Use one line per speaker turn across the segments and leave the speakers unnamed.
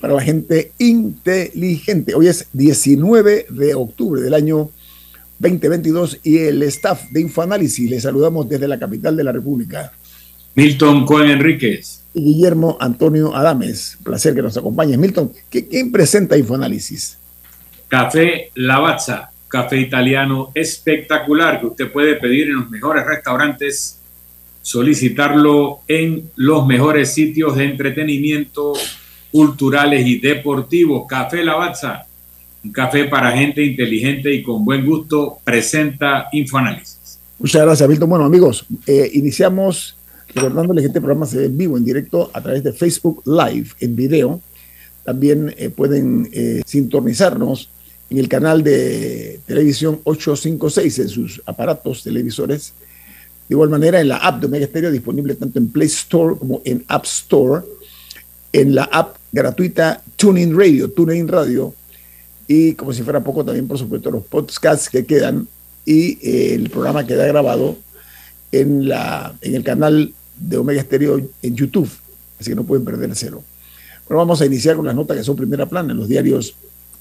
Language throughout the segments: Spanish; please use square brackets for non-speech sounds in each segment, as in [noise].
para la gente inteligente. Hoy es 19 de octubre del año 2022 y el staff de Infoanálisis les saludamos desde la capital de la República.
Milton Cohen Enríquez.
Y Guillermo Antonio Adames. Placer que nos acompañe. Milton, ¿quién presenta Infoanálisis?
Café Lavazza, café italiano espectacular que usted puede pedir en los mejores restaurantes solicitarlo en los mejores sitios de entretenimiento culturales y deportivos. Café Lavazza, un café para gente inteligente y con buen gusto, presenta Infoanálisis.
Muchas gracias, Milton. Bueno, amigos, eh, iniciamos recordándoles que este programa se ve en vivo, en directo, a través de Facebook Live, en video. También eh, pueden eh, sintonizarnos en el canal de televisión 856 en sus aparatos televisores de igual manera, en la app de Omega Stereo, disponible tanto en Play Store como en App Store, en la app gratuita TuneIn Radio, TuneIn Radio, y como si fuera poco, también, por supuesto, los podcasts que quedan y eh, el programa queda grabado en, la, en el canal de Omega Stereo en YouTube, así que no pueden perdérselo. Bueno, vamos a iniciar con las notas que son primera plana en los diarios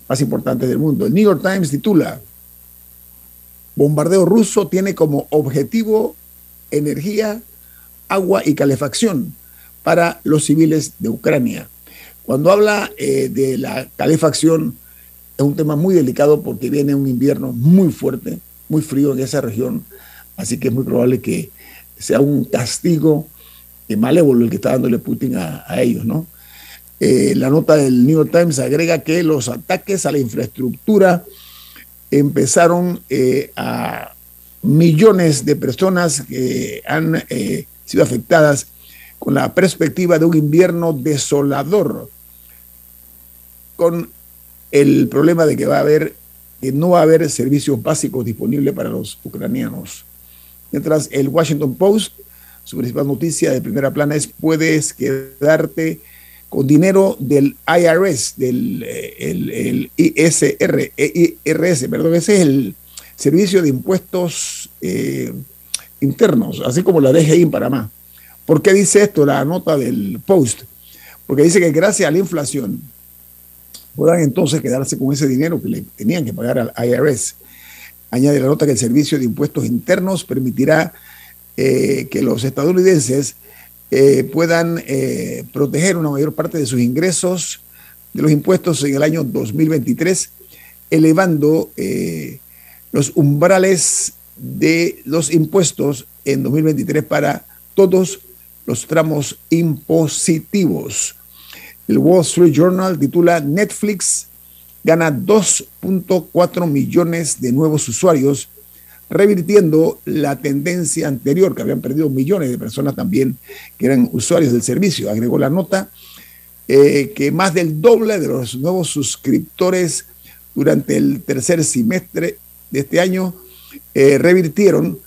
más importantes del mundo. El New York Times titula, Bombardeo ruso tiene como objetivo energía, agua y calefacción para los civiles de Ucrania. Cuando habla eh, de la calefacción, es un tema muy delicado porque viene un invierno muy fuerte, muy frío en esa región, así que es muy probable que sea un castigo malévolo el que está dándole Putin a, ellos, ¿no? Eh, la nota del New York Times agrega que los ataques a la infraestructura empezaron eh, a millones de personas que han eh, sido afectadas con la perspectiva de un invierno desolador, con el problema de que va a haber, no va a haber servicios básicos disponibles para los ucranianos. Mientras el Washington Post, su principal noticia de primera plana es puedes quedarte con dinero del IRS, del eh, ISR, IRS, perdón, ese es el servicio de impuestos eh, internos, así como la DGI en Panamá. ¿Por qué dice esto la nota del Post? Porque dice que gracias a la inflación puedan entonces quedarse con ese dinero que le tenían que pagar al IRS. Añade la nota que el servicio de impuestos internos permitirá eh, que los estadounidenses eh, puedan proteger una mayor parte de sus ingresos de los impuestos en el año 2023, elevando los umbrales de los impuestos en 2023 para todos los tramos impositivos. El Wall Street Journal titula Netflix gana 2.4 millones de nuevos usuarios, revirtiendo la tendencia anterior, que habían perdido millones de personas también que eran usuarios del servicio. Agregó la nota eh, que más del doble de los nuevos suscriptores durante el tercer semestre de este año eh, revirtieron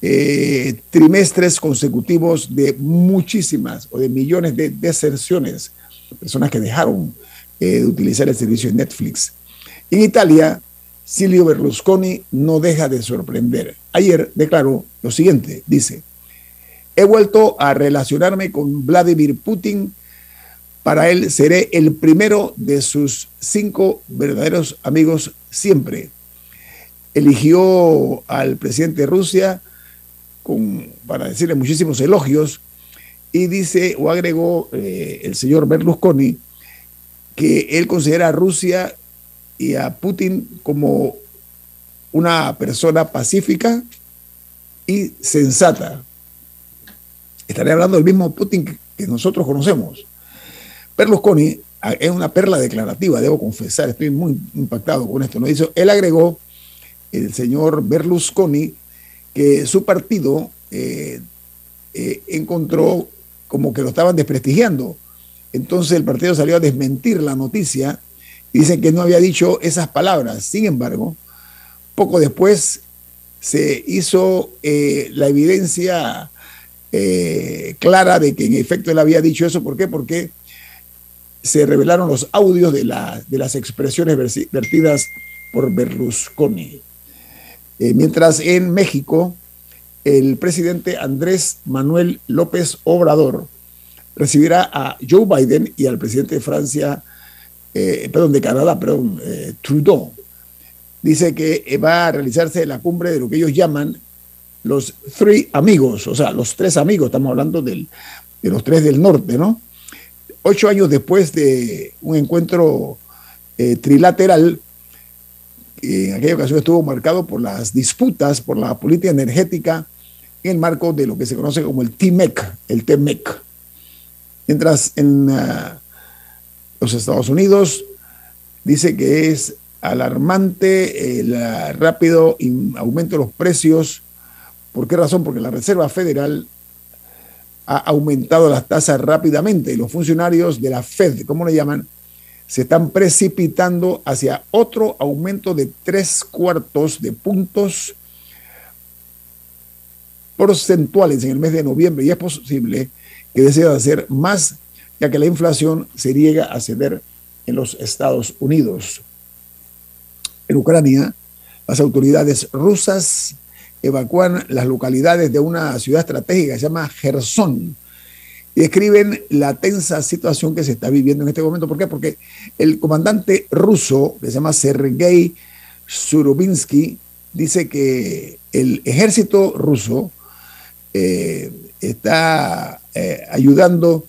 eh, trimestres consecutivos de muchísimas o de millones de deserciones, personas que dejaron eh, de utilizar el servicio de Netflix. En Italia, Silvio Berlusconi no deja de sorprender. Ayer declaró lo siguiente, dice, he vuelto a relacionarme con Vladimir Putin, para él seré el primero de sus cinco verdaderos amigos siempre eligió al presidente de Rusia con, para decirle muchísimos elogios y dice o agregó eh, el señor Berlusconi que él considera a Rusia y a Putin como una persona pacífica, y sensata. Estaré hablando del mismo Putin que nosotros conocemos. Berlusconi ah, es una perla declarativa, debo confesar, estoy muy impactado con esto. ¿no? Él agregó, el señor Berlusconi, que su partido eh, eh, encontró como que lo estaban desprestigiando. Entonces el partido salió a desmentir la noticia y dicen que no había dicho esas palabras. Sin embargo, poco después se hizo eh, la evidencia clara de que en efecto él había dicho eso. ¿Por qué? Porque se revelaron los audios de, de las expresiones vertidas por Berlusconi. Eh, mientras en México, el presidente Andrés Manuel López Obrador recibirá a Joe Biden y al presidente de Francia, eh, perdón, de Canadá, perdón, eh, Trudeau. Dice que va a realizarse la cumbre de lo que ellos llaman los three amigos, o sea, los tres amigos, estamos hablando de los tres del norte, ¿no? Ocho años después de un encuentro trilateral en aquella ocasión estuvo marcado por las disputas por la política energética en el marco de lo que se conoce como el TMEC, el TMEC. Mientras en ah, los Estados Unidos dice que es alarmante el ah, rápido aumento de los precios. ¿Por qué razón? Porque la Reserva Federal ha aumentado las tasas rápidamente y los funcionarios de la Fed, ¿cómo le llaman? Se están precipitando hacia otro aumento de tres cuartos de puntos porcentuales en el mes de noviembre y es posible que desee hacer más ya que la inflación se llega a ceder en los Estados Unidos. En Ucrania, las autoridades rusas evacúan las localidades de una ciudad estratégica que se llama Gerson, y describen la tensa situación que se está viviendo en este momento. ¿Por qué? Porque el comandante ruso, que se llama Sergei Surovinsky, dice que el ejército ruso eh, está eh, ayudando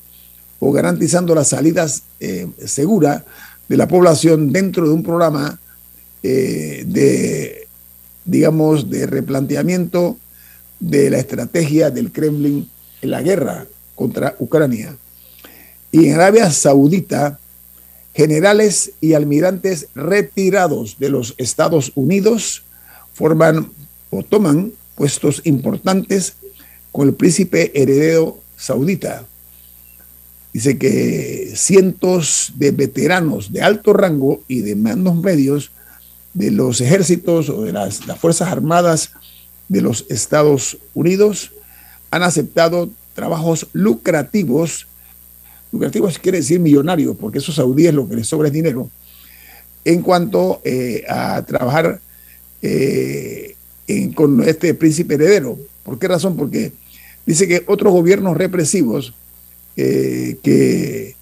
o garantizando las salidas eh, seguras de la población dentro de un programa de, digamos, de replanteamiento de la estrategia del Kremlin en la guerra contra Ucrania. Y en Arabia Saudita, generales y almirantes retirados de los Estados Unidos forman o toman puestos importantes con el príncipe heredero saudita. Dice que cientos de veteranos de alto rango y de mandos medios de los ejércitos o de las, las Fuerzas Armadas de los Estados Unidos han aceptado trabajos lucrativos, lucrativos quiere decir millonarios, porque esos saudíes lo que les sobra es dinero, en cuanto eh, a trabajar eh, con este príncipe heredero. ¿Por qué razón? Porque dice que otros gobiernos represivos eh, que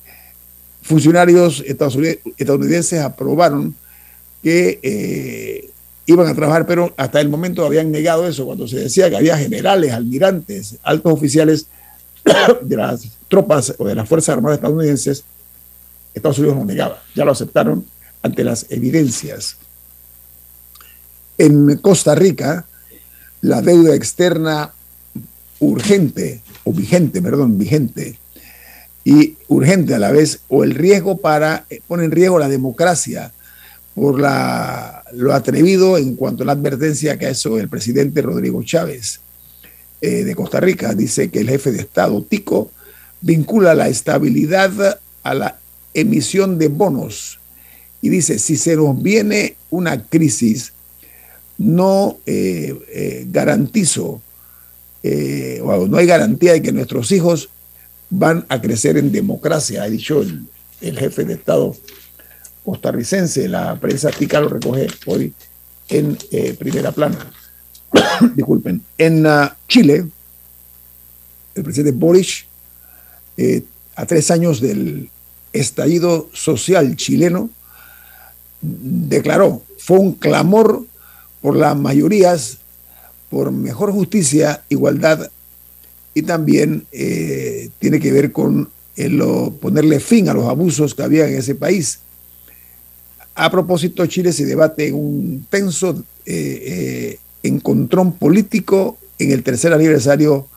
funcionarios estadounidenses aprobaron que iban a trabajar, pero hasta el momento habían negado eso, cuando se decía que había generales, almirantes, altos oficiales [coughs] de las tropas o de las Fuerzas Armadas estadounidenses, Estados Unidos no negaba, ya lo aceptaron ante las evidencias. En Costa Rica, la deuda externa urgente, o vigente, perdón, vigente, y urgente a la vez, o el riesgo para, eh, pone en riesgo la democracia por la, lo atrevido en cuanto a la advertencia que ha hecho el presidente Rodrigo Chávez eh, de Costa Rica dice que el jefe de Estado, Tico, vincula la estabilidad a la emisión de bonos y dice, si se nos viene una crisis, no eh, eh, garantizo, o no hay garantía de que nuestros hijos van a crecer en democracia, ha dicho el, el jefe de Estado costarricense. La prensa tica lo recoge hoy en primera plana. [coughs] disculpen, en uh, Chile, el presidente Boris, eh, a tres años del estallido social chileno, declaró, fue un clamor por las mayorías, por mejor justicia, igualdad y también eh, tiene que ver con ponerle fin a los abusos que había en ese país. A propósito, Chile se debate un tenso eh, encontrón político en el tercer aniversario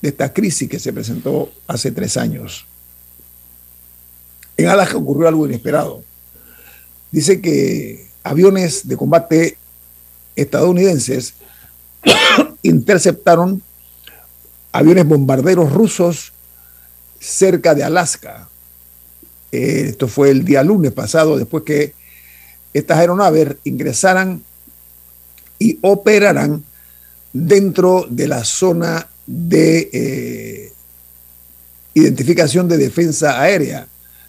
de esta crisis que se presentó hace tres años. En Alaska ocurrió algo inesperado. Dice que aviones de combate estadounidenses [coughs] interceptaron aviones bombarderos rusos cerca de Alaska. Eh, esto fue el día lunes pasado, después que estas aeronaves ingresaran y operaran dentro de la zona de eh, identificación de defensa aérea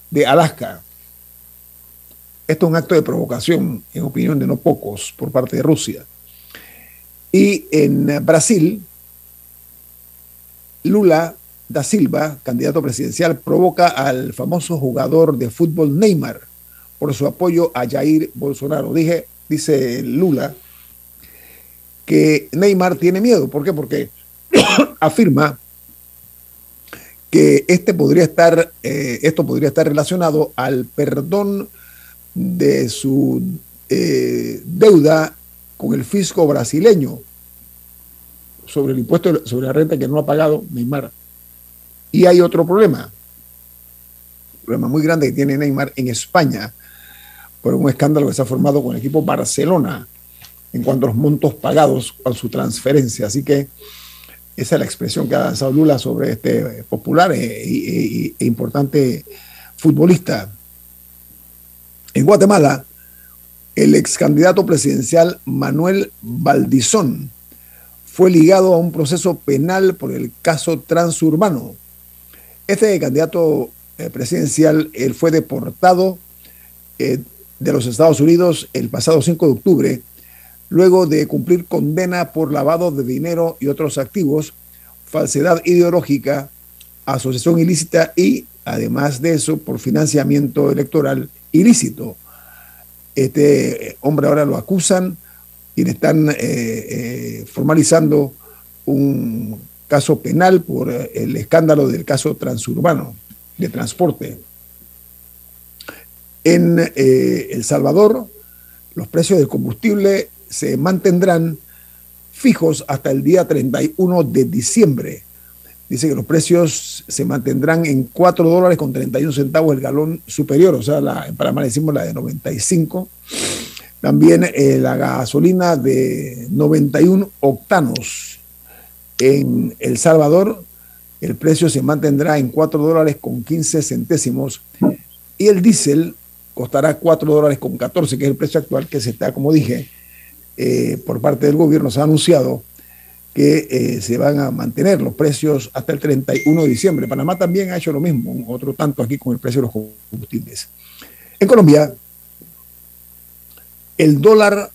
de Alaska. Esto es un acto de provocación, en opinión de no pocos, por parte de Rusia. Y en Brasil, Lula da Silva, candidato presidencial, provoca al famoso jugador de fútbol Neymar por su apoyo a Jair Bolsonaro. Dije, dice Lula, que Neymar tiene miedo. ¿Por qué? Porque [coughs] afirma que este podría estar, eh, esto podría estar relacionado al perdón de su eh, deuda con el fisco brasileño sobre el impuesto sobre la renta que no ha pagado Neymar. Y hay otro problema, un problema muy grande que tiene Neymar en España por un escándalo que se ha formado con el equipo Barcelona en cuanto a los montos pagados con su transferencia. Así que esa es la expresión que ha lanzado Lula sobre este popular e, e, e importante futbolista. En Guatemala, el ex candidato presidencial Manuel Valdizón fue ligado a un proceso penal por el caso transurbano. Este candidato eh, presidencial él fue deportado eh, de los Estados Unidos el pasado 5 de octubre, luego de cumplir condena por lavado de dinero y otros activos, falsedad ideológica, asociación ilícita y, además de eso, por financiamiento electoral ilícito. Este hombre ahora lo acusan y le están eh, eh, formalizando un caso penal por eh, el escándalo del caso transurbano de transporte. En El Salvador, los precios del combustible se mantendrán fijos hasta el día 31 de diciembre dice que los precios se mantendrán en 4 dólares con 31 centavos el galón superior, o sea, la, en Panamá decimos la de 95. También eh, la gasolina de 91 octanos. En El Salvador, el precio se mantendrá en 4 dólares con 15 centésimos y el diésel costará 4 dólares con 14, que es el precio actual que se está, como dije, eh, por parte del gobierno, se ha anunciado que eh, se van a mantener los precios hasta el 31 de diciembre. Panamá también ha hecho lo mismo, otro tanto aquí con el precio de los combustibles. En Colombia, el dólar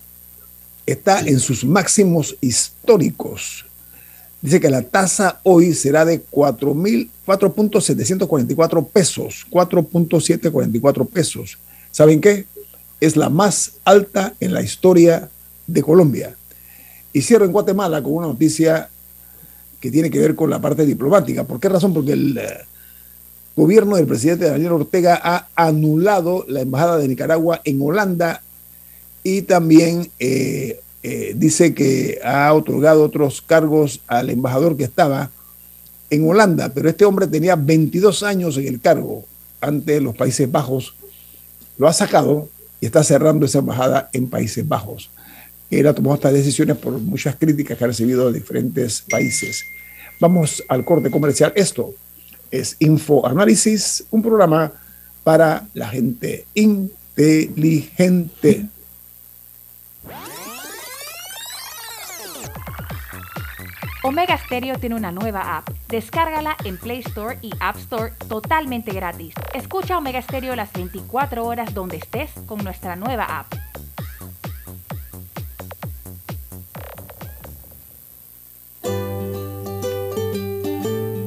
está en sus máximos históricos. Dice que la tasa hoy será de 4.744 pesos, 4.744 pesos. ¿Saben qué? Es la más alta en la historia de Colombia. Y cierro en Guatemala con una noticia que tiene que ver con la parte diplomática. ¿Por qué razón? Porque el eh, gobierno del presidente Daniel Ortega ha anulado la embajada de Nicaragua en Holanda y también eh, eh, dice que ha otorgado otros cargos al embajador que estaba en Holanda, pero este hombre tenía 22 años en el cargo ante los Países Bajos, lo ha sacado y está cerrando esa embajada en Países Bajos. Él ha tomado estas decisiones por muchas críticas que ha recibido de diferentes países. Vamos al corte comercial. Esto es Info Análisis, un programa para la gente inteligente.
Omega Stereo tiene una nueva app. Descárgala en Play Store y App Store totalmente gratis. Escucha Omega Stereo las 24 horas donde estés con nuestra nueva app.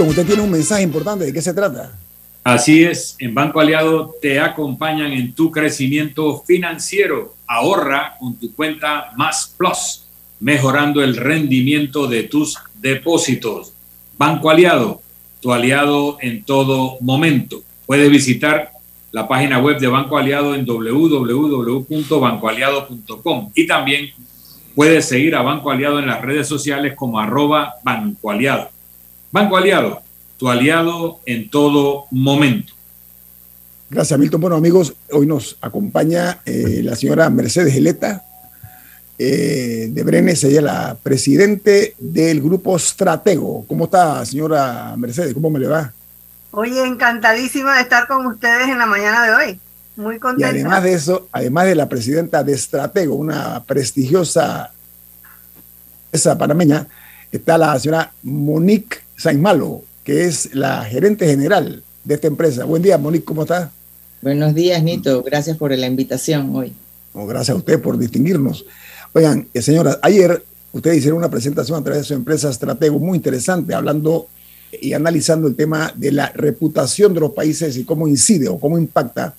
Usted tiene un mensaje importante. ¿De qué se trata?
Así es, en Banco Aliado te acompañan en tu crecimiento financiero. Ahorra con tu cuenta Más Plus, mejorando el rendimiento de tus depósitos. Banco Aliado, tu aliado en todo momento. Puedes visitar la página web de Banco Aliado en www.bancoaliado.com y también puedes seguir a Banco Aliado en las redes sociales como arroba Banco Aliado. Banco Aliado, tu aliado en todo momento.
Gracias, Milton. Bueno, amigos, hoy nos acompaña eh, la señora Mercedes Geleta eh, de Brenes, ella es la presidente del grupo Stratego. ¿Cómo está, señora Mercedes? ¿Cómo me le va?
Oye, encantadísima de estar con ustedes en la mañana de hoy. Muy
Y
contenta.
además de eso, además de la presidenta de Stratego, una prestigiosa esa panameña, está la señora Monique Sainmalo, que es la gerente general de esta empresa. Buen día, Monique, ¿cómo está?
Buenos días, Nito. Gracias por la invitación hoy.
No, gracias a usted por distinguirnos. Oigan, eh, señoras, ayer ustedes hicieron una presentación a través de su empresa Estratego muy interesante, hablando y analizando el tema de la reputación de los países y cómo incide o cómo impacta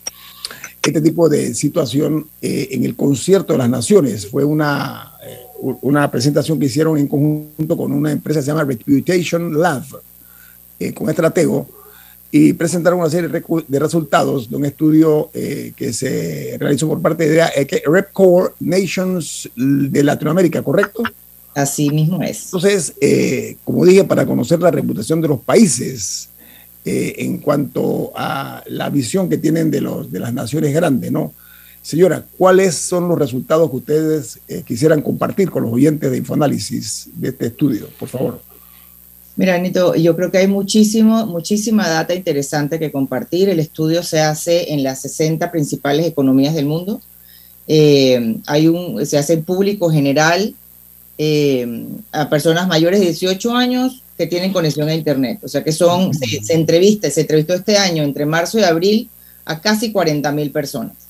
este tipo de situación eh, en el concierto de las naciones. Fue una, eh, una presentación que hicieron en conjunto con una empresa que se llama Reputation Lab, eh, con Estratego, y presentaron una serie de resultados de un estudio eh, que se realizó por parte de Repcore Nations de Latinoamérica, ¿correcto?
Así mismo es.
Entonces, eh, como dije, para conocer la reputación de los países eh, en cuanto a la visión que tienen de, los, de las naciones grandes, ¿no? Señora, ¿cuáles son los resultados que ustedes eh, quisieran compartir con los oyentes de Infoanálisis de este estudio, por favor?
Mira, Nito, yo creo que hay muchísimo, muchísima data interesante que compartir. El estudio se hace en las 60 principales economías del mundo. Eh, hay un, se hace en público general eh, a personas mayores de 18 años que tienen conexión a Internet. O sea que son, se, se entrevista, se entrevistó este año entre marzo y abril a casi 40 mil personas.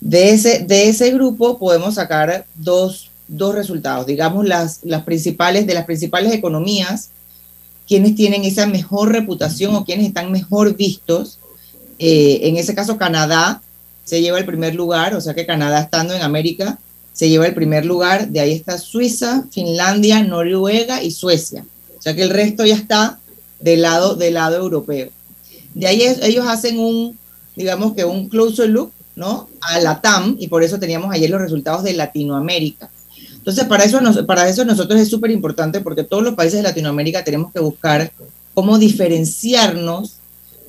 De ese, de ese grupo podemos sacar dos, dos resultados, digamos las, las principales, de las principales economías, quienes tienen esa mejor reputación o quienes están mejor vistos. Eh, en ese caso, Canadá se lleva el primer lugar, o sea que Canadá estando en América se lleva el primer lugar, de ahí está Suiza, Finlandia, Noruega y Suecia. O sea que el resto ya está del lado, del lado europeo. De ahí ellos hacen un, digamos que un closer look, ¿no? A la TAM, y por eso teníamos ayer los resultados de Latinoamérica. Entonces, para eso, para eso nosotros es súper importante porque todos los países de Latinoamérica tenemos que buscar cómo diferenciarnos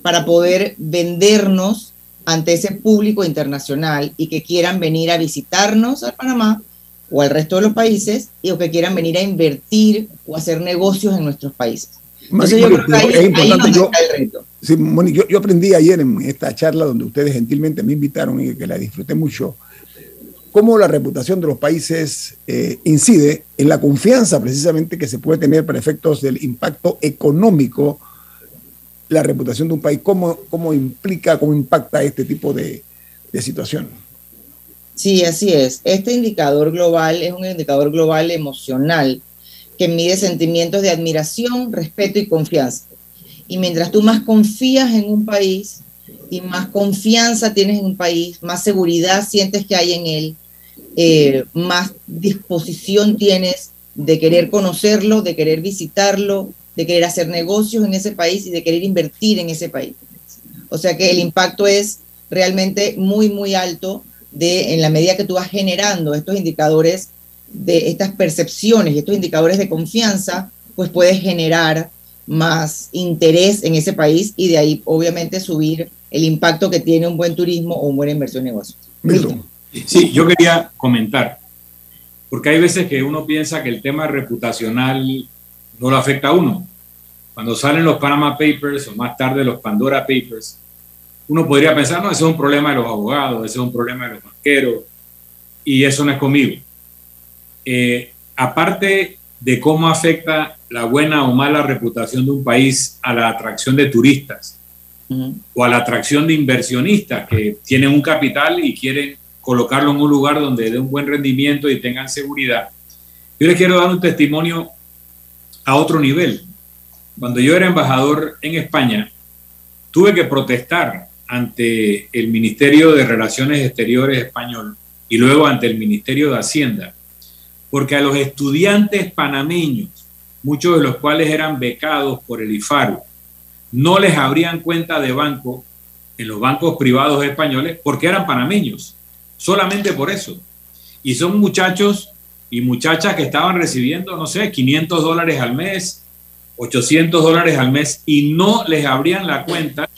para poder vendernos ante ese público internacional y que quieran venir a visitarnos a Panamá o al resto de los países y o que quieran venir a invertir o hacer negocios en nuestros países. Entonces yo creo que ahí, es importante.
yo, el reto. Sí, yo, yo, aprendí ayer en esta charla donde ustedes gentilmente me invitaron y que la disfruté mucho, cómo la reputación de los países eh, incide en la confianza precisamente que se puede tener para efectos del impacto económico la reputación de un país, cómo, cómo implica, cómo impacta este tipo de, de situación.
Sí, así es. Este indicador global es un indicador global emocional que mide sentimientos de admiración, respeto y confianza. Y mientras tú más confías en un país y más confianza tienes en un país, más seguridad sientes que hay en él, eh, más disposición tienes de querer conocerlo, de querer visitarlo, de querer hacer negocios en ese país y de querer invertir en ese país. O sea que el impacto es realmente muy, muy alto de, en la medida que tú vas generando estos indicadores de estas percepciones y estos indicadores de confianza, pues puedes generar más interés en ese país y de ahí obviamente subir el impacto que tiene un buen turismo o una buena inversión en negocios.
Sí, yo quería comentar, porque hay veces que uno piensa que el tema reputacional no lo afecta a uno. Cuando salen los Panama Papers o más tarde los Pandora Papers, uno podría pensar, no, ese es un problema de los abogados, ese es un problema de los banqueros, y eso no es conmigo. Eh, aparte de cómo afecta la buena o mala reputación de un país a la atracción de turistas o a la atracción de inversionistas que tienen un capital y quieren colocarlo en un lugar donde dé un buen rendimiento y tengan seguridad. Yo les quiero dar un testimonio a otro nivel. Cuando yo era embajador en España, tuve que protestar ante el Ministerio de Relaciones Exteriores español y luego ante el Ministerio de Hacienda, porque a los estudiantes panameños, muchos de los cuales eran becados por el IFARU, no les abrían cuenta de banco en los bancos privados españoles porque eran panameños, solamente por eso. Y son muchachos y muchachas que estaban recibiendo, no sé, 500 dólares al mes, 800 dólares al mes, y no les abrían la cuenta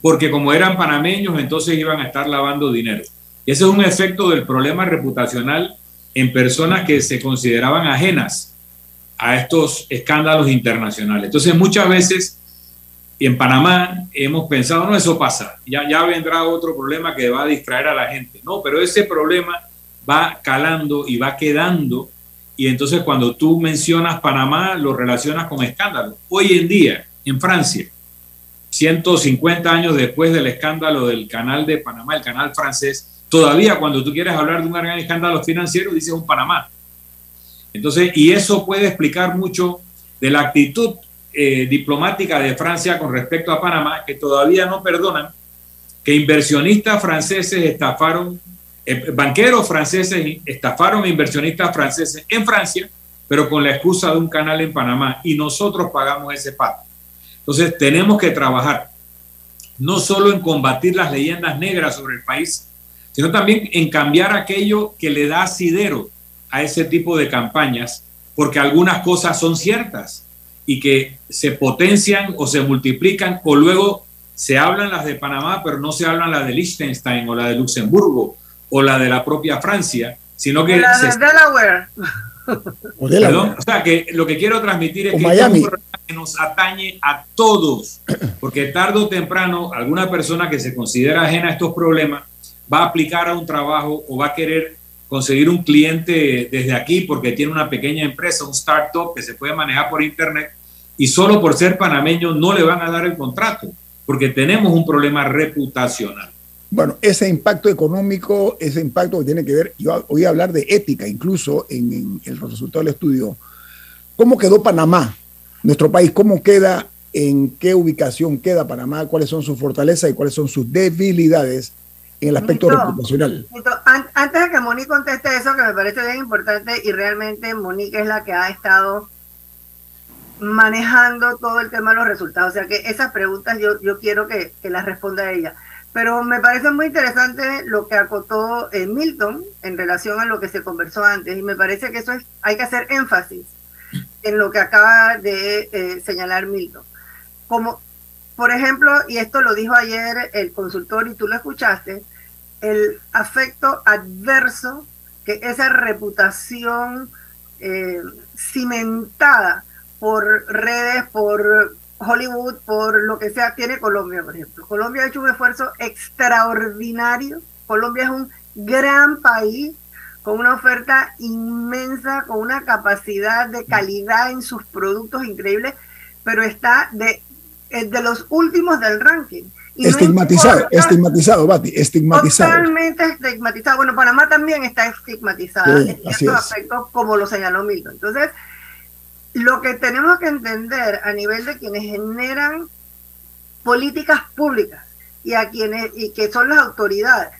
porque como eran panameños, entonces iban a estar lavando dinero. Y ese es un efecto del problema reputacional en personas que se consideraban ajenas a estos escándalos internacionales. Entonces muchas veces en Panamá hemos pensado, no, eso pasa, ya, ya vendrá otro problema que va a distraer a la gente. No, pero ese problema va calando y va quedando. Y entonces cuando tú mencionas Panamá, lo relacionas con escándalos. Hoy en día, en Francia, 150 años después del escándalo del canal de Panamá, el canal francés, todavía cuando tú quieres hablar de un gran escándalo financiero, dices un Panamá. Entonces, y eso puede explicar mucho de la actitud eh, diplomática de Francia con respecto a Panamá, que todavía no perdonan que inversionistas franceses estafaron eh, banqueros franceses estafaron inversionistas franceses en Francia, pero con la excusa de un canal en Panamá y nosotros pagamos ese pato. Entonces tenemos que trabajar no solo en combatir las leyendas negras sobre el país, sino también en cambiar aquello que le da asidero a ese tipo de campañas, porque algunas cosas son ciertas y que se potencian o se multiplican o luego se hablan las de Panamá, pero no se hablan las de Liechtenstein o la de Luxemburgo o la de la propia Francia, sino que...
La de Delaware.
O, o sea, que lo que quiero transmitir es que problema que nos atañe a todos, porque tarde o temprano alguna persona que se considera ajena a estos problemas va a aplicar a un trabajo o va a querer conseguir un cliente desde aquí porque tiene una pequeña empresa, un startup que se puede manejar por internet y solo por ser panameño no le van a dar el contrato porque tenemos un problema reputacional.
Bueno, ese impacto económico, ese impacto que tiene que ver, yo voy hablar de ética incluso en, el resultado del estudio. ¿Cómo quedó Panamá, nuestro país? ¿Cómo queda, en qué ubicación queda Panamá? ¿Cuáles son sus fortalezas y cuáles son sus debilidades en el aspecto reputacional?
antes de que Monique conteste eso, que me parece bien importante, y realmente Monique es la que ha estado manejando todo el tema de los resultados. O sea que esas preguntas yo, yo quiero que, que las responda ella. Pero me parece muy interesante lo que acotó eh, Milton en relación a lo que se conversó antes y me parece que eso es, hay que hacer énfasis en lo que acaba de eh, señalar Milton. Como, por ejemplo, y esto lo dijo ayer el consultor y tú lo escuchaste, el afecto adverso que esa reputación eh, cimentada por redes, por Hollywood, por lo que sea, tiene Colombia, por ejemplo. Colombia ha hecho un esfuerzo extraordinario. Colombia es un gran país con una oferta inmensa, con una capacidad de calidad en sus productos increíbles, pero está de, de los últimos del ranking.
Estigmatizado, estigmatizado, Bati, estigmatizado.
Totalmente estigmatizado. Bueno, Panamá también está estigmatizada en ciertos aspectos, como lo señaló Milton. Entonces, lo que tenemos que entender a nivel de quienes generan políticas públicas y a quienes y que son las autoridades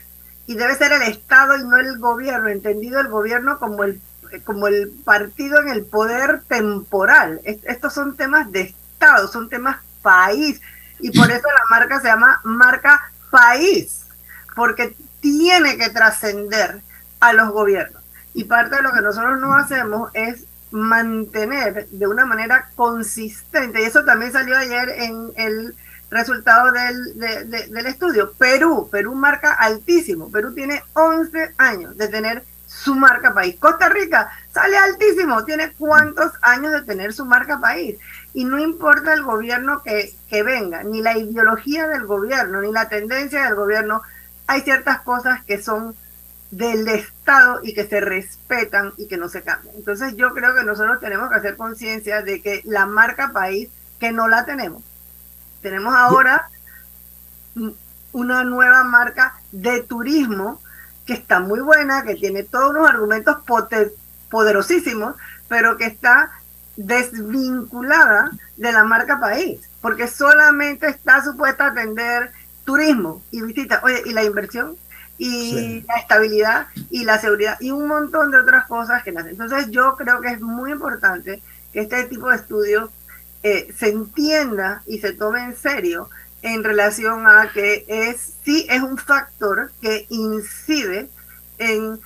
y debe ser el Estado y no el gobierno, entendido el gobierno como el como el partido en el poder temporal. Estos son temas de Estado, son temas país y por eso la marca se llama marca país, porque tiene que trascender a los gobiernos. Y parte de lo que nosotros no hacemos es mantener de una manera consistente, y eso también salió ayer en el resultado del, del estudio, Perú, Perú marca altísimo, Perú tiene 11 años de tener su marca país. Costa Rica sale altísimo, tiene cuántos años de tener su marca país. Y no importa el gobierno que, que venga, ni la ideología del gobierno, ni la tendencia del gobierno, hay ciertas cosas que son del Estado y que se respetan y que no se cambian. Entonces yo creo que nosotros tenemos que hacer conciencia de que la marca país, que no la tenemos, tenemos ahora una nueva marca de turismo que está muy buena, que tiene todos unos argumentos poderosísimos, pero que está desvinculada de la marca país, porque solamente está supuesta a atender turismo y visita. Oye, ¿y la inversión? y la estabilidad y la seguridad y un montón de otras cosas que nacen. Entonces yo creo que es muy importante que este tipo de estudios eh, se entienda y se tome en serio en relación a que es sí es un factor que incide en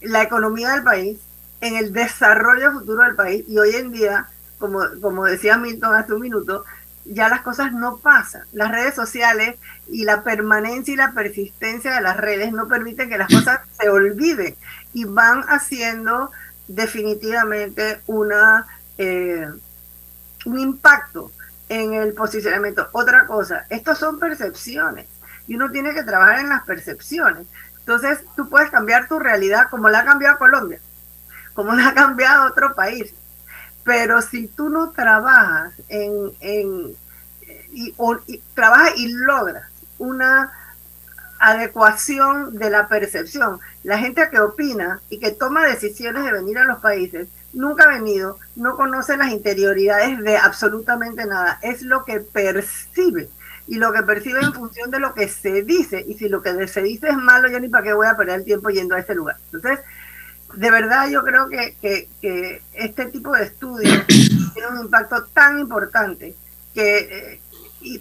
la economía del país, en el desarrollo futuro del país y hoy en día, como, como decía Milton hace un minuto, ya las cosas no pasan. Las redes sociales y la permanencia y la persistencia de las redes no permiten que las cosas se olviden y van haciendo definitivamente una eh, un impacto en el posicionamiento. Otra cosa, estos son percepciones y uno tiene que trabajar en las percepciones. Entonces, tú puedes cambiar tu realidad como la ha cambiado Colombia, como la ha cambiado otro país. Pero si tú no trabajas en, en y, y trabajas y logras una adecuación de la percepción. La gente que opina y que toma decisiones de venir a los países nunca ha venido, no conoce las interioridades de absolutamente nada, es lo que percibe y lo que percibe en función de lo que se dice y si lo que se dice es malo, yo ni para qué voy a perder el tiempo yendo a ese lugar. Entonces, de verdad yo creo que, que, este tipo de estudios [coughs] tiene un impacto tan importante que, eh,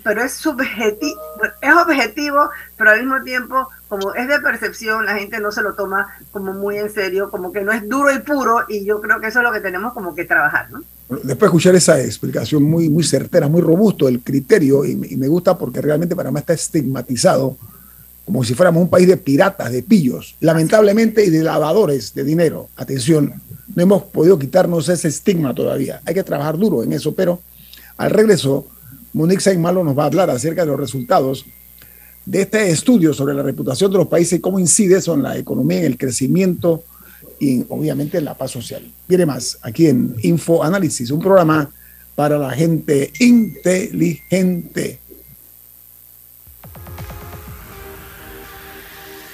pero es subjetivo, es objetivo, pero al mismo tiempo, como es de percepción, la gente no se lo toma como muy en serio, como que no es duro y puro, y yo creo que eso es lo que tenemos como que trabajar, ¿no?
después de escuchar esa explicación muy, muy certera, muy robusto el criterio, y, me gusta porque realmente para mí está estigmatizado como si fuéramos un país de piratas, de pillos, lamentablemente, y de lavadores de dinero. Atención, no hemos podido quitarnos ese estigma todavía. Hay que trabajar duro en eso, pero al regreso Monique Saint-Malo nos va a hablar acerca de los resultados de este estudio sobre la reputación de los países y cómo incide eso en la economía, en el crecimiento y obviamente en la paz social. Viene más aquí en Info Análisis, un programa para la gente inteligente.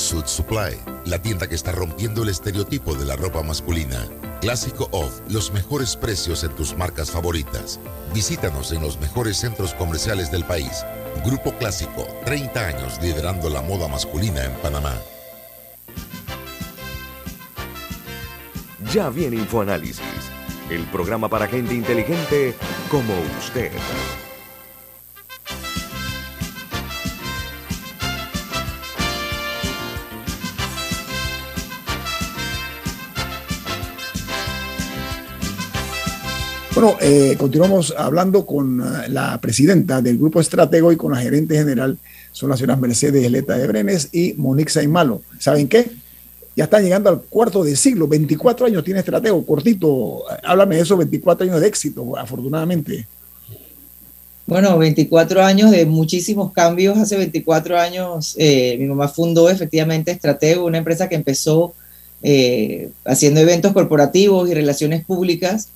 Suit Supply, la tienda que está rompiendo el estereotipo de la ropa masculina. Clásico Off, los mejores precios en tus marcas favoritas. Visítanos en los mejores centros comerciales del país. Grupo Clásico, 30 años liderando la moda masculina en Panamá.
Ya viene InfoAnálisis, el programa para gente inteligente como usted.
Bueno, eh, continuamos hablando con uh, la presidenta del Grupo Estratego y con la gerente general, son las señoras Mercedes Leta de Brenes y Monique Saimalo. ¿Saben qué? Ya están llegando al cuarto de siglo, 24 años tiene Estratego, cortito. Háblame de esos 24 años de éxito, afortunadamente.
Bueno, 24 años de muchísimos cambios. Hace 24 años eh, mi mamá fundó efectivamente Estratego, una empresa que empezó eh, haciendo eventos corporativos y relaciones públicas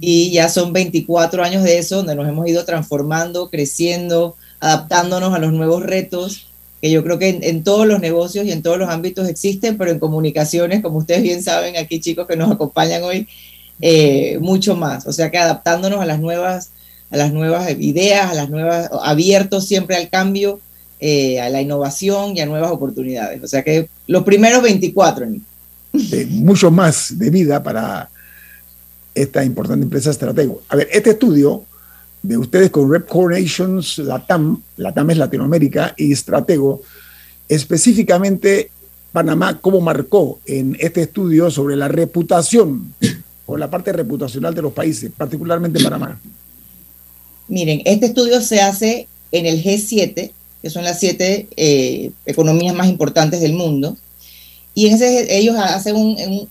y ya son 24 años de eso, donde nos hemos ido transformando, creciendo, adaptándonos a los nuevos retos, que yo creo que en, todos los negocios y en todos los ámbitos existen, pero en comunicaciones, como ustedes bien saben, aquí chicos que nos acompañan hoy, eh, mucho más. O sea que adaptándonos a las nuevas, a las nuevas ideas, a las nuevas, abiertos siempre al cambio, eh, a la innovación y a nuevas oportunidades. O sea que los primeros 24,
De mucho más de vida para esta importante empresa estratego. A ver, este estudio de ustedes con Rep Nations Latam, Latam es Latinoamérica y Estratego, específicamente Panamá, ¿cómo marcó en este estudio sobre la reputación o la parte reputacional de los países, particularmente Panamá?
Miren, este estudio se hace en el G7, que son las siete eh, economías más importantes del mundo, y ellos hacen un,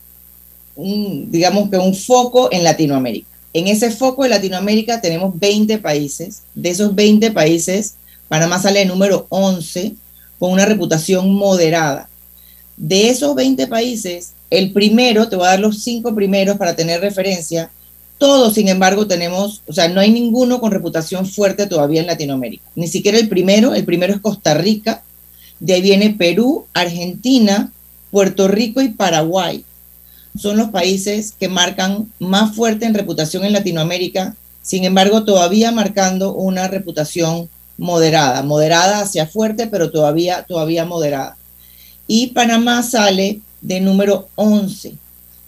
digamos que un foco en Latinoamérica. En ese foco de Latinoamérica tenemos 20 países. De esos 20 países, Panamá sale de número 11 con una reputación moderada. De esos 20 países, el primero, te voy a dar los cinco primeros para tener referencia, todos, sin embargo, tenemos, o sea, no hay ninguno con reputación fuerte todavía en Latinoamérica. Ni siquiera el primero, el primero es Costa Rica, de ahí viene Perú, Argentina, Puerto Rico y Paraguay son los países que marcan más fuerte en reputación en Latinoamérica, sin embargo todavía marcando una reputación moderada, moderada hacia fuerte, pero todavía, todavía moderada. Y Panamá sale de número 11,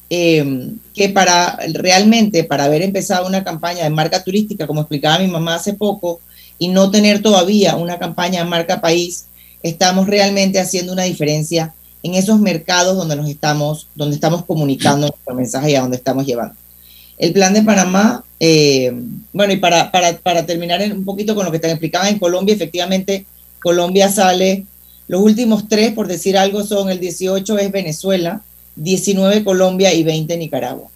em, que para realmente, para haber empezado una campaña de marca turística, como explicaba mi mamá hace poco, y no tener todavía una campaña de marca país, estamos realmente haciendo una diferencia en esos mercados donde nos estamos, donde estamos comunicando nuestro mensaje y a donde estamos llevando. El plan de Panamá, eh, bueno, y para, para, para, terminar un poquito con lo que te explicaba en Colombia, efectivamente, Colombia sale, los últimos tres, por decir algo, son el 18 es Venezuela, 19 Colombia y 20 Nicaragua.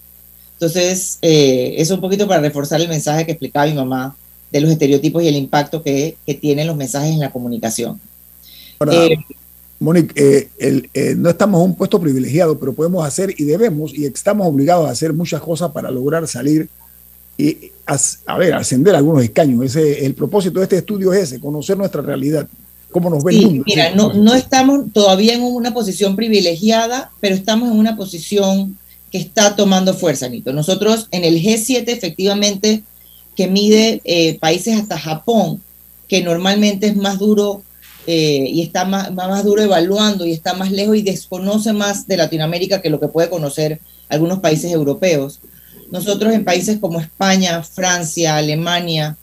Entonces, eh, es un poquito para reforzar el mensaje que explicaba mi mamá de los estereotipos y el impacto que, que tienen los mensajes en la comunicación.
Eh, Monique, eh, eh, no estamos en un puesto privilegiado, pero podemos hacer y debemos y estamos obligados a hacer muchas cosas para lograr salir y, a, ver, ascender algunos escaños. Ese, el propósito de este estudio es ese, conocer nuestra realidad, cómo nos ve el mundo.
Mira, no, no estamos todavía en una posición privilegiada, pero estamos en una posición que está tomando fuerza, Nito. Nosotros en el G7, efectivamente, que mide eh, países hasta Japón, que normalmente es más duro eh, y está más, más duro evaluando y está más lejos y desconoce más de Latinoamérica que lo que puede conocer algunos países europeos. Nosotros en países como España, Francia, Alemania,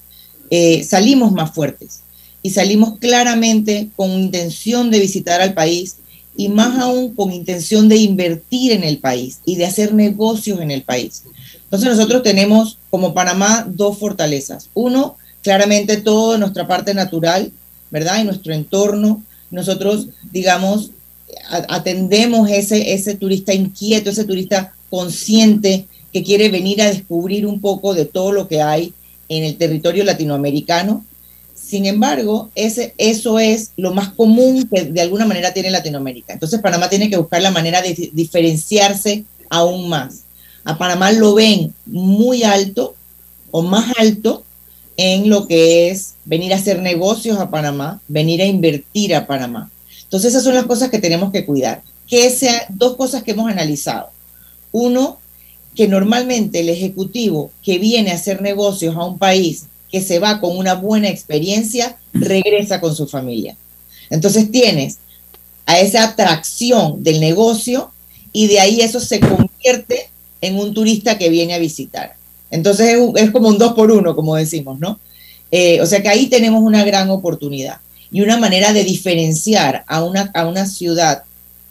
eh, salimos más fuertes y salimos claramente con intención de visitar al país y más aún con intención de invertir en el país y de hacer negocios en el país. Entonces nosotros tenemos como Panamá dos fortalezas. Uno, claramente toda nuestra parte natural, ¿verdad? Y nuestro entorno, nosotros, digamos, atendemos ese, ese turista inquieto, ese turista consciente que quiere venir a descubrir un poco de todo lo que hay en el territorio latinoamericano. Sin embargo, ese, eso es lo más común que de alguna manera tiene Latinoamérica. Entonces Panamá tiene que buscar la manera de diferenciarse aún más. A Panamá lo ven muy alto o más alto en lo que es venir a hacer negocios a Panamá, venir a invertir a Panamá. Entonces esas son las cosas que tenemos que cuidar. Que sean dos cosas que hemos analizado. Uno, que normalmente el ejecutivo que viene a hacer negocios a un país que se va con una buena experiencia, regresa con su familia. Entonces tienes a esa atracción del negocio y de ahí eso se convierte en un turista que viene a visitar. Entonces es, como un dos por uno, como decimos, ¿no? Eh, o sea que ahí tenemos una gran oportunidad y una manera de diferenciar a una, a una ciudad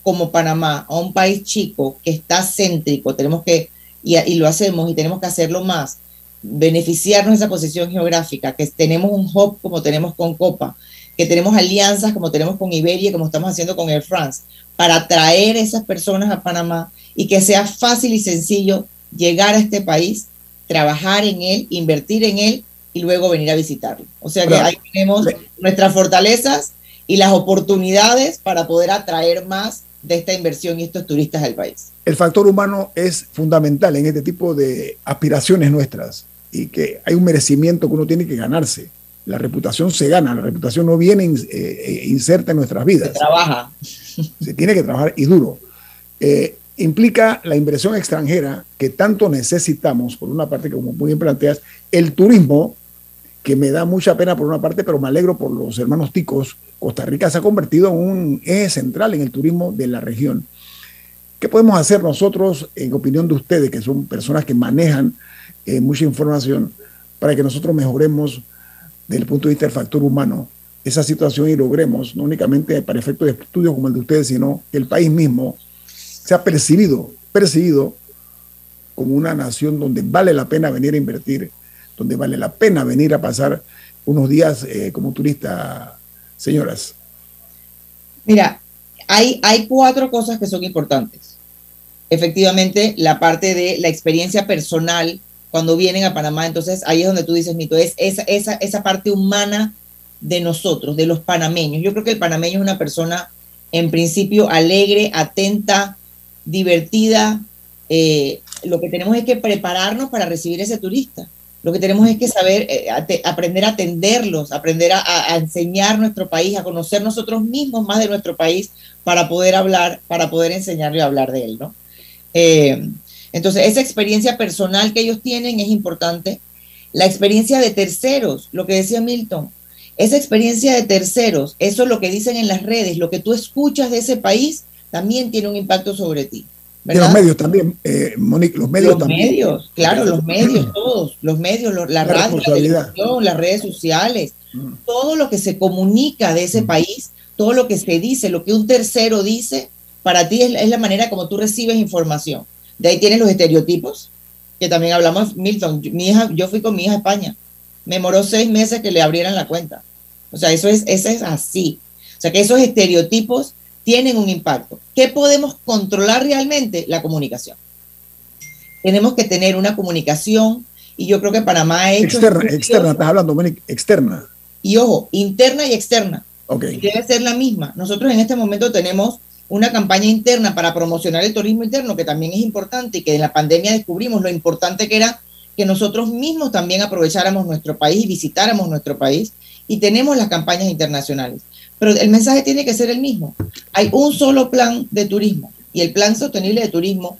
como Panamá, a un país chico que está céntrico, tenemos que, y, y lo hacemos y tenemos que hacerlo más, beneficiarnos de esa posición geográfica, que tenemos un hub como tenemos con Copa, que tenemos alianzas como tenemos con Iberia, como estamos haciendo con Air France, para atraer esas personas a Panamá y que sea fácil y sencillo llegar a este país, trabajar en él, invertir en él y luego venir a visitarlo. O sea que ahí tenemos nuestras fortalezas y las oportunidades para poder atraer más de esta inversión y estos turistas al país.
El factor humano es fundamental en este tipo de aspiraciones nuestras y que hay un merecimiento que uno tiene que ganarse. La reputación se gana, la reputación no viene eh, eh, inserta en nuestras vidas.
Se trabaja.
Se tiene que trabajar y duro. Eh, implica la inversión extranjera que tanto necesitamos, por una parte, como muy bien planteas, el turismo, que me da mucha pena por una parte, pero me alegro por los hermanos ticos. Costa Rica se ha convertido en un eje central en el turismo de la región. ¿Qué podemos hacer nosotros, en opinión de ustedes, que son personas que manejan eh, mucha información, para que nosotros mejoremos desde el punto de vista del factor humano esa situación y logremos, no únicamente para efectos de estudios como el de ustedes, sino el país mismo sea percibido, percibido como una nación donde vale la pena venir a invertir, donde vale la pena venir a pasar unos días eh, como turista, señoras?
Mira, hay, hay cuatro cosas que son importantes. Efectivamente, la parte de la experiencia personal cuando vienen a Panamá, entonces ahí es donde tú dices, Mito, es esa, esa, esa parte humana de nosotros, de los panameños. Yo creo que el panameño es una persona, en principio, alegre, atenta, divertida. Eh, lo que tenemos es que prepararnos para recibir ese turista. Lo que tenemos es que saber, eh, aprender a atenderlos, aprender a, enseñar nuestro país, a conocer nosotros mismos más de nuestro país para poder hablar, para poder enseñarle a hablar de él, ¿no? Eh, entonces, esa experiencia personal que ellos tienen es importante. La experiencia de terceros, lo que decía Milton, esa experiencia de terceros, eso es lo que dicen en las redes, lo que tú escuchas de ese país, también tiene un impacto sobre ti.
De los medios también, eh, Monique, los medios
los medios, claro, los medios, todos, los medios, la, radio, la televisión, las redes sociales, mm. todo lo que se comunica de ese mm. país, todo lo que se dice, lo que un tercero dice, para ti es, la manera como tú recibes información. De ahí tienes los estereotipos, que también hablamos, Milton, mi hija, yo fui con mi hija a España, me moró seis meses que le abrieran la cuenta. O sea, eso es, eso es así. O sea, que esos estereotipos tienen un impacto. ¿Qué podemos controlar realmente? La comunicación. Tenemos que tener una comunicación y yo creo que Panamá ha hecho...
Externa, externa, estás hablando, externa.
Y ojo, interna y externa. Okay. Debe ser la misma. Nosotros en este momento tenemos una campaña interna para promocionar el turismo interno, que también es importante y que en la pandemia descubrimos lo importante que era que nosotros mismos también aprovecháramos nuestro país y visitáramos nuestro país. Y tenemos las campañas internacionales. Pero el mensaje tiene que ser el mismo. Hay un solo plan de turismo y el plan sostenible de turismo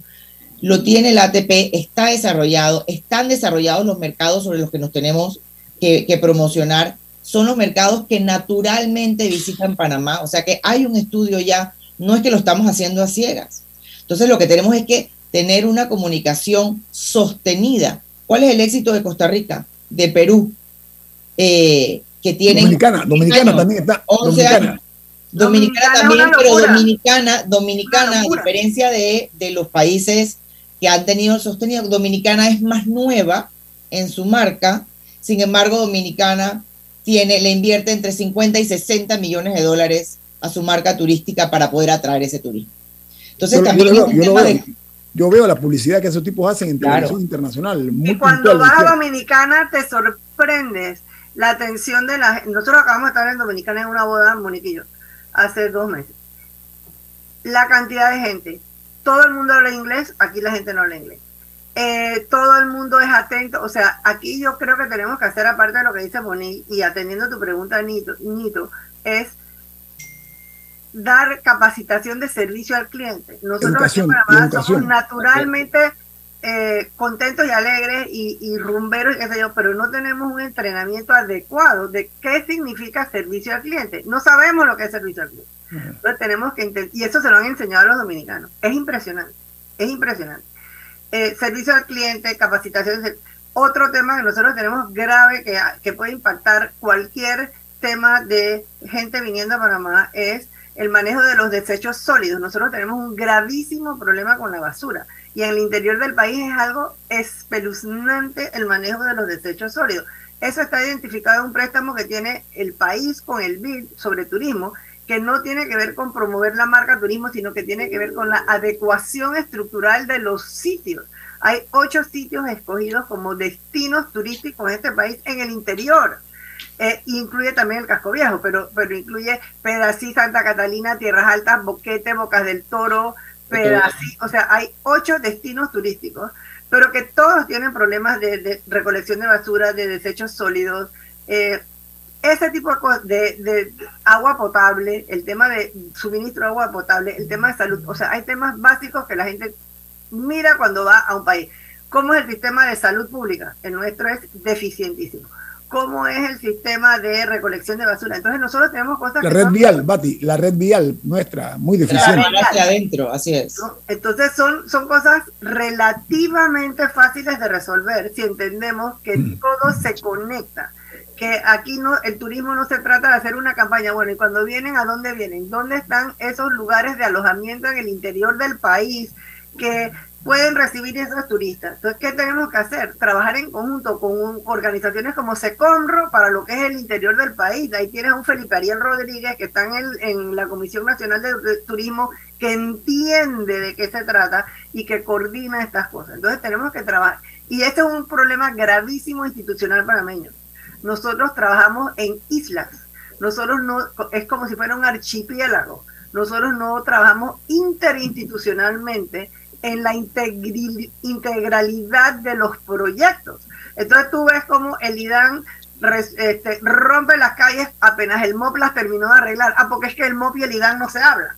lo tiene el ATP, está desarrollado, están desarrollados los mercados sobre los que nos tenemos que, promocionar. Son los mercados que naturalmente visitan Panamá. O sea que hay un estudio ya, no es que lo estamos haciendo a ciegas. Entonces lo que tenemos es que tener una comunicación sostenida. ¿Cuál es el éxito de Costa Rica, de Perú, eh, que tienen...
Dominicana, Dominicana también está.
Dominicana. Dominicana también, pero Dominicana, Dominicana, a diferencia de, de los países que han tenido sostenido, Dominicana es más nueva en su marca, sin embargo, Dominicana tiene, le invierte entre 50 y 60 millones de dólares a su marca turística para poder atraer ese turismo. Entonces también yo,
veo, yo veo la publicidad que esos tipos hacen en televisión internacional.
y cuando vas a Dominicana te sorprendes la atención de la gente. Nosotros acabamos de estar en Dominicana en una boda, Moniquillo, hace dos meses. La cantidad de gente. Todo el mundo habla inglés, aquí la gente no habla inglés. Eh, todo el mundo es atento. O sea, aquí yo creo que tenemos que hacer, aparte de lo que dice Monique, y atendiendo tu pregunta, Nito, Nito es dar capacitación de servicio al cliente. Nosotros somos naturalmente eh, contentos y alegres y, rumberos y qué sé yo, pero no tenemos un entrenamiento adecuado de qué significa servicio al cliente. No sabemos lo que es servicio al cliente. Entonces tenemos que y eso se lo han enseñado a los dominicanos. Es impresionante, es impresionante. Eh, servicio al cliente, capacitación. Otro tema que nosotros tenemos grave que, que puede impactar cualquier tema de gente viniendo a Panamá es el manejo de los desechos sólidos. Nosotros tenemos un gravísimo problema con la basura y en el interior del país es algo espeluznante el manejo de los desechos sólidos. Eso está identificado en un préstamo que tiene el país con el BID sobre turismo, que no tiene que ver con promover la marca turismo, sino que tiene que ver con la adecuación estructural de los sitios. Hay ocho sitios escogidos como destinos turísticos en este país en el interior eh, incluye también el casco viejo, pero, pero incluye Pedací, Santa Catalina, Tierras Altas, Boquete, Bocas del Toro, Pedací, o sea, hay ocho destinos turísticos, pero que todos tienen problemas de, recolección de basura, de desechos sólidos, eh, ese tipo de, de, agua potable, el tema de suministro de agua potable, el tema de salud, o sea, hay temas básicos que la gente mira cuando va a un país. ¿Cómo es el sistema de salud pública? El nuestro es deficientísimo cómo es el sistema de recolección de basura. Entonces nosotros tenemos cosas...
La red vial, Bati, la red vial nuestra, muy deficiente.
Hacia adentro, así es.
Entonces son, son cosas relativamente fáciles de resolver si entendemos que mm. todo se conecta. Que aquí no, el turismo no se trata de hacer una campaña, bueno, y cuando vienen, ¿a dónde vienen? ¿Dónde están esos lugares de alojamiento en el interior del país? que pueden recibir esos turistas. Entonces, ¿qué tenemos que hacer? Trabajar en conjunto con organizaciones como SECOMRO para lo que es el interior del país. Ahí tienes a un Felipe Ariel Rodríguez que está en, en la Comisión Nacional de, Turismo que entiende de qué se trata y que coordina estas cosas. Entonces, tenemos que trabajar. Y este es un problema gravísimo institucional panameño. Nosotros trabajamos en islas. Nosotros no, es como si fuera un archipiélago. Nosotros no trabajamos interinstitucionalmente en la integralidad de los proyectos. Entonces tú ves como el IDAN este, rompe las calles apenas el MOP las terminó de arreglar. Ah, porque es que el MOP y el IDAN no se hablan.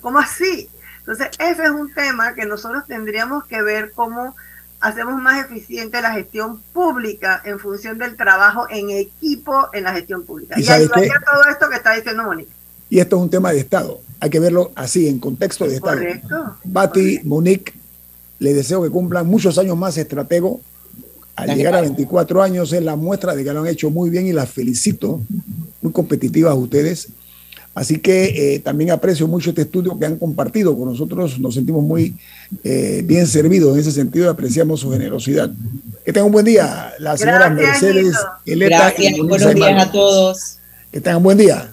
¿Cómo así? Entonces ese es un tema que nosotros tendríamos que ver cómo hacemos más eficiente la gestión pública en función del trabajo en equipo en la gestión pública. Y, ahí todo esto que está diciendo Mónica.
Y esto es un tema de Estado. Hay que verlo así, en contexto de Estado. Correcto. Bati, Monique, le deseo que cumplan muchos años más estratego. Al llegar a 24 años es la muestra de que lo han hecho muy bien y las felicito. Muy competitivas ustedes. Así que eh, también aprecio mucho este estudio que han compartido con nosotros. Nos sentimos muy eh, bien servidos en ese sentido y apreciamos su generosidad. Que tengan un buen día, la señora Mercedes
Eleta. Gracias, buenos días a todos.
Que tengan un buen día.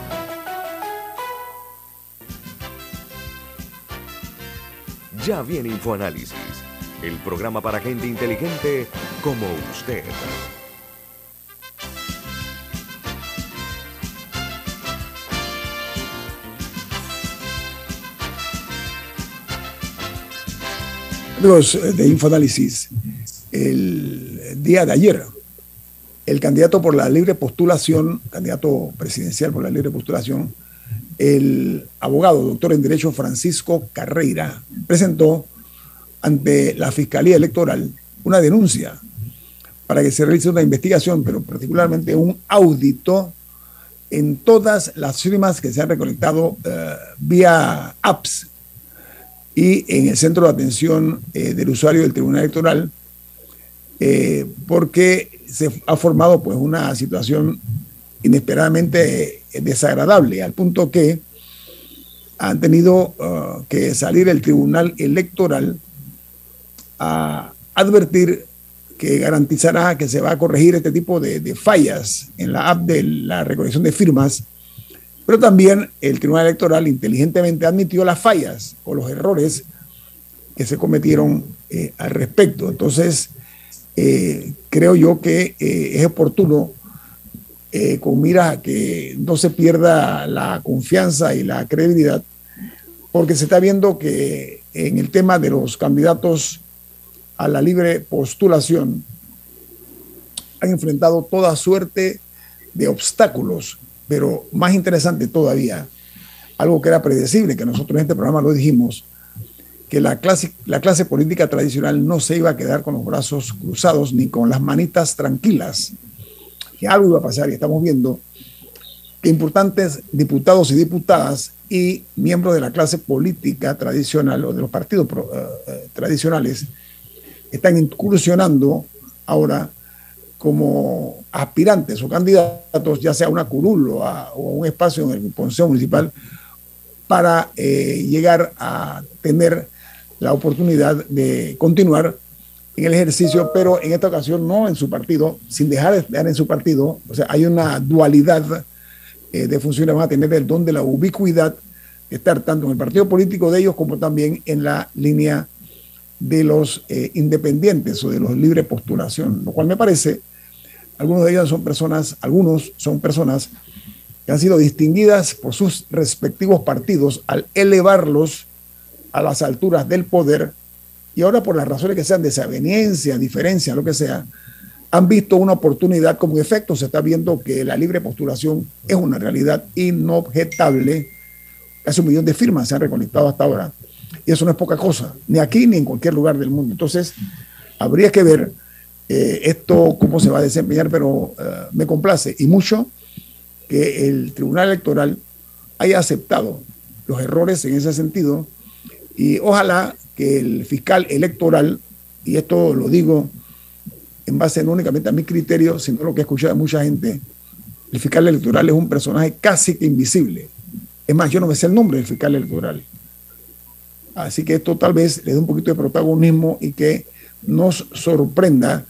Ya viene InfoAnálisis, el programa para gente inteligente como usted.
Amigos de Infoanálisis, el día de ayer, el candidato por la libre postulación, candidato presidencial por la libre postulación, el abogado, doctor en Derecho Francisco Carreira, presentó ante la Fiscalía Electoral una denuncia para que se realice una investigación, pero particularmente un audito en todas las firmas que se han recolectado eh, vía apps y en el centro de atención eh, del usuario del Tribunal Electoral, eh, porque se ha formado pues una situación inesperadamente desagradable, al punto que han tenido uh, que salir el Tribunal Electoral a advertir que garantizará que se va a corregir este tipo de, fallas en la app de la recolección de firmas, pero también el Tribunal Electoral inteligentemente admitió las fallas o los errores que se cometieron eh, al respecto. Entonces, eh, creo yo que eh, es oportuno eh, con mira a que no se pierda la confianza y la credibilidad, porque se está viendo que en el tema de los candidatos a la libre postulación han enfrentado toda suerte de obstáculos, pero más interesante todavía, algo que era predecible, que nosotros en este programa lo dijimos, que la clase política tradicional no se iba a quedar con los brazos cruzados ni con las manitas tranquilas que algo iba a pasar y estamos viendo que importantes diputados y diputadas y miembros de la clase política tradicional o de los partidos uh, tradicionales están incursionando ahora como aspirantes o candidatos, ya sea a una curul o a, o a un espacio en el Consejo Municipal, para eh, llegar a tener la oportunidad de continuar en el ejercicio, pero en esta ocasión no en su partido, sin dejar de estar en su partido. O sea, hay una dualidad eh, de funciones, van a tener el don de la ubicuidad, de estar tanto en el partido político de ellos como también en la línea de los eh, independientes o de los libre postulación, lo cual me parece, algunos de ellos son personas, algunos son personas que han sido distinguidas por sus respectivos partidos al elevarlos a las alturas del poder y ahora por las razones que sean desaveniencia, diferencia, lo que sea, han visto una oportunidad como efecto. Se está viendo que la libre postulación es una realidad inobjetable. Casi un millón de firmas se han recolectado hasta ahora. Y eso no es poca cosa, ni aquí ni en cualquier lugar del mundo. Entonces, habría que ver eh, esto cómo se va a desempeñar, pero uh, me complace y mucho que el Tribunal Electoral haya aceptado los errores en ese sentido y ojalá el fiscal electoral, y esto lo digo en base no únicamente a mi criterio, sino lo que he escuchado de mucha gente, el fiscal electoral es un personaje casi que invisible. Es más, yo no me sé el nombre del fiscal electoral. Así que esto tal vez le dé un poquito de protagonismo y que nos sorprenda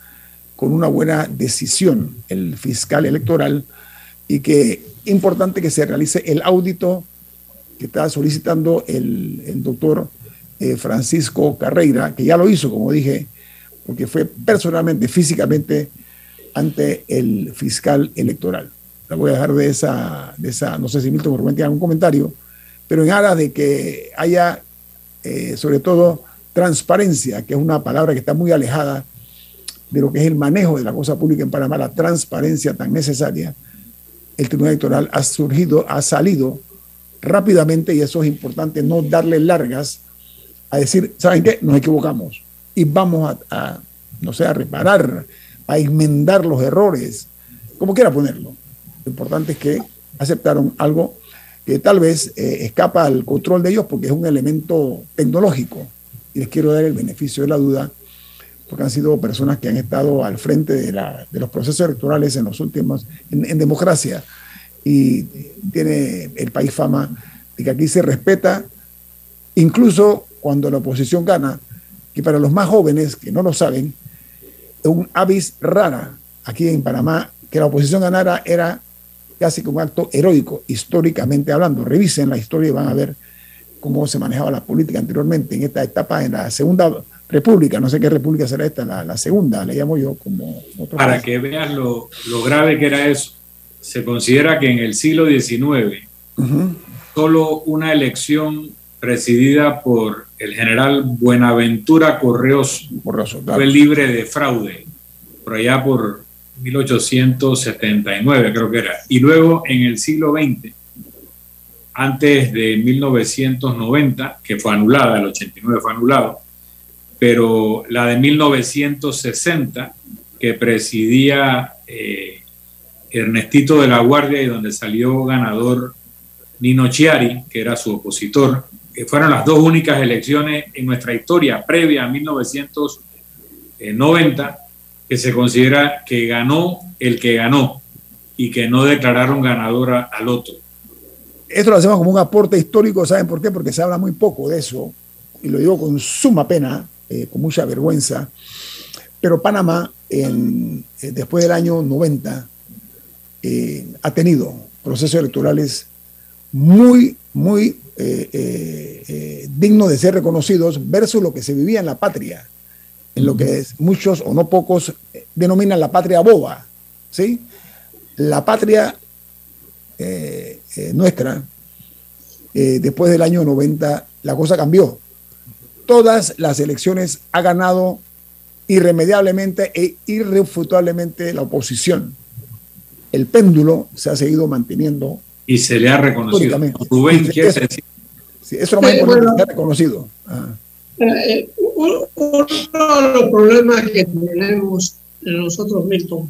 con una buena decisión el fiscal electoral y que importante que se realice el audito que está solicitando el doctor eh, Francisco Carreira, que ya lo hizo, como dije, porque fue personalmente, físicamente, ante el fiscal electoral. La voy a dejar de esa, de esa no sé si Milton por tiene algún comentario, pero en aras de que haya, eh, sobre todo, transparencia, que es una palabra que está muy alejada de lo que es el manejo de la cosa pública en Panamá, la transparencia tan necesaria, el Tribunal Electoral ha surgido, ha salido rápidamente, y eso es importante, no darle largas a decir, ¿saben qué? Nos equivocamos y vamos a, no sé, a reparar, a enmendar los errores, como quiera ponerlo. Lo importante es que aceptaron algo que tal vez eh, escapa al control de ellos porque es un elemento tecnológico. Y les quiero dar el beneficio de la duda porque han sido personas que han estado al frente de, los procesos electorales en los últimos, en, democracia. Y tiene el país fama de que aquí se respeta, incluso cuando la oposición gana, que para los más jóvenes que no lo saben, es un avis rara aquí en Panamá, que la oposición ganara era casi como un acto heroico, históricamente hablando. Revisen la historia y van a ver cómo se manejaba la política anteriormente en esta etapa, en la segunda república, no sé qué república será esta, la, segunda, le llamo yo como...
Para que vean lo, grave que era eso, se considera que en el siglo XIX solo una elección presidida por el general Buenaventura Correos fue libre de fraude, por allá por 1879 creo que era. Y luego en el siglo XX, antes de 1990, que fue anulada, el 89 fue anulado, pero la de 1960, que presidía eh, Ernestito de la Guardia y donde salió ganador Nino Chiari, que era su opositor, fueron las dos únicas elecciones en nuestra historia previa a 1990 que se considera que ganó el que ganó y que no declararon ganadora al otro.
Esto lo hacemos como un aporte histórico, ¿saben por qué? Porque se habla muy poco de eso, y lo digo con suma pena, eh, con mucha vergüenza, pero Panamá, en, eh, después del año 90, eh, ha tenido procesos electorales muy, muy dignos de ser reconocidos versus lo que se vivía en la patria, en lo que muchos o no pocos denominan la patria boba. ¿sí? La patria nuestra, después del año 90, la cosa cambió todas las elecciones ha ganado irremediablemente e irrefutablemente la oposición. El péndulo se ha seguido manteniendo.
Y se le ha reconocido. Rubén,
¿quieres decir? Sí, eso es lo más importante, reconocido.
Eh, uno de los problemas que tenemos nosotros, Milton,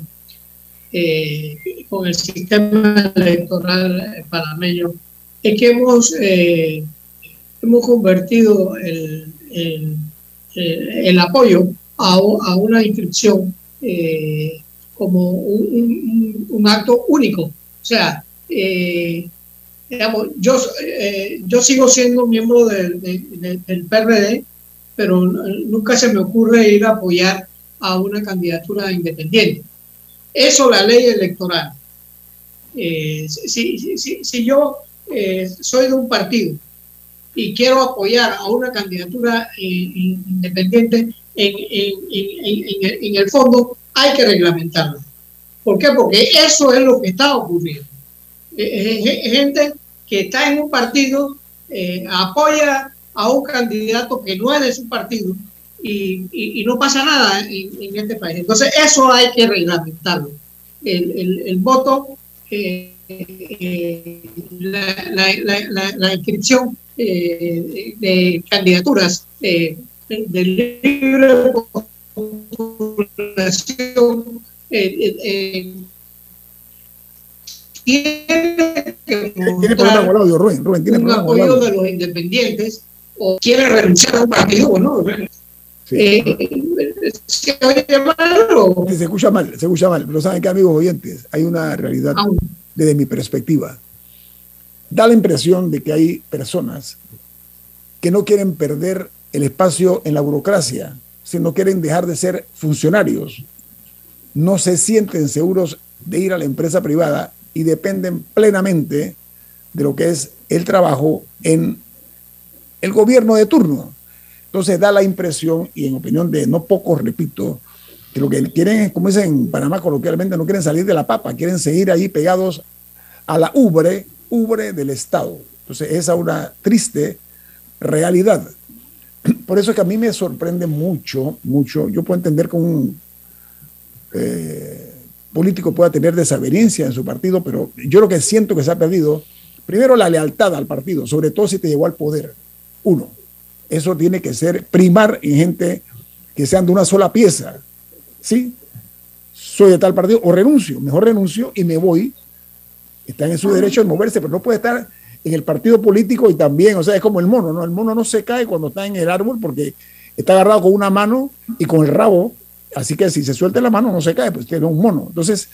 eh, con el sistema electoral panameño, es que hemos, eh, hemos convertido el, el, el apoyo a, a, una inscripción eh, como un, un, acto único. O sea, eh, yo, eh, yo sigo siendo miembro del, PRD, pero nunca se me ocurre ir a apoyar a una candidatura independiente. Eso la ley electoral. si, si, si, si, yo soy de un partido y quiero apoyar a una candidatura eh, independiente, en, en, el fondo hay que reglamentarlo. ¿Por qué? Porque eso es lo que está ocurriendo. Eh, eh, gente que está en un partido apoya a un candidato que no es de su partido y, no pasa nada en, este país. Entonces, eso hay que reglamentarlo. El, el, voto, la, la inscripción eh, de candidaturas eh, de libre eh, eh, tiene Rubén, Rubén, ¿tiene un apoyo de los independientes o quiere renunciar a un partido o no.
Sí. ¿se, se escucha mal, se escucha mal, pero saben que amigos oyentes, hay una realidad desde mi perspectiva. Da la impresión de que hay personas que no quieren perder el espacio en la burocracia, sino quieren dejar de ser funcionarios, no se sienten seguros de ir a la empresa privada y dependen plenamente de lo que es el trabajo en el gobierno de turno. Entonces da la impresión, y en opinión de no pocos, repito, que lo que quieren, como dicen en Panamá coloquialmente, no quieren salir de la papa, quieren seguir ahí pegados a la ubre, ubre del Estado. Entonces esa es una triste realidad. Por eso es que a mí me sorprende mucho, mucho. Yo puedo entender que un eh, político pueda tener desavenencia en su partido, pero yo lo que siento que se ha perdido, primero la lealtad al partido, sobre todo si te llegó al poder. Uno, eso tiene que ser primar en gente que sean de una sola pieza. ¿Sí? Soy de tal partido o renuncio, mejor renuncio y me voy. Están en su derecho de moverse, pero no puede estar en el partido político y también, o sea, es como el mono, ¿no? El mono no se cae cuando está en el árbol porque está agarrado con una mano y con el rabo, así que si se suelta la mano no se cae, pues tiene un mono. Entonces,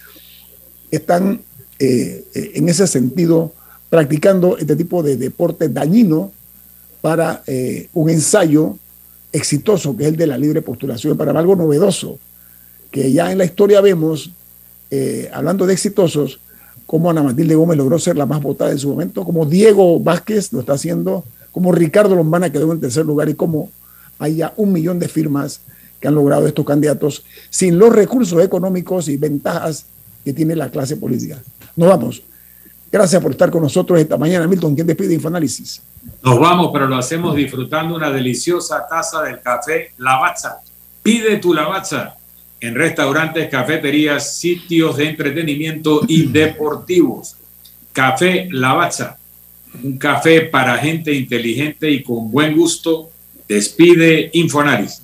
están eh, eh, en ese sentido practicando este tipo de deporte dañino para eh, un ensayo exitoso que es el de la libre postulación para algo novedoso, que ya en la historia vemos, hablando de exitosos, como Ana Matilde Gómez logró ser la más votada en su momento, como Diego Vázquez lo está haciendo, como Ricardo Lombana quedó en tercer lugar y como hay ya un millón de firmas que han logrado estos candidatos sin los recursos económicos y ventajas que tiene la clase política. Nos vamos. Gracias por estar con nosotros esta mañana. Milton, ¿quién despide Infoanálisis?
Nos vamos, pero lo hacemos disfrutando una deliciosa taza del café Lavazza. Pide tu Lavazza en restaurantes, cafeterías, sitios de entretenimiento y [clears throat] deportivos. Café Lavazza, un café para gente inteligente y con buen gusto. Despide Infoanálisis.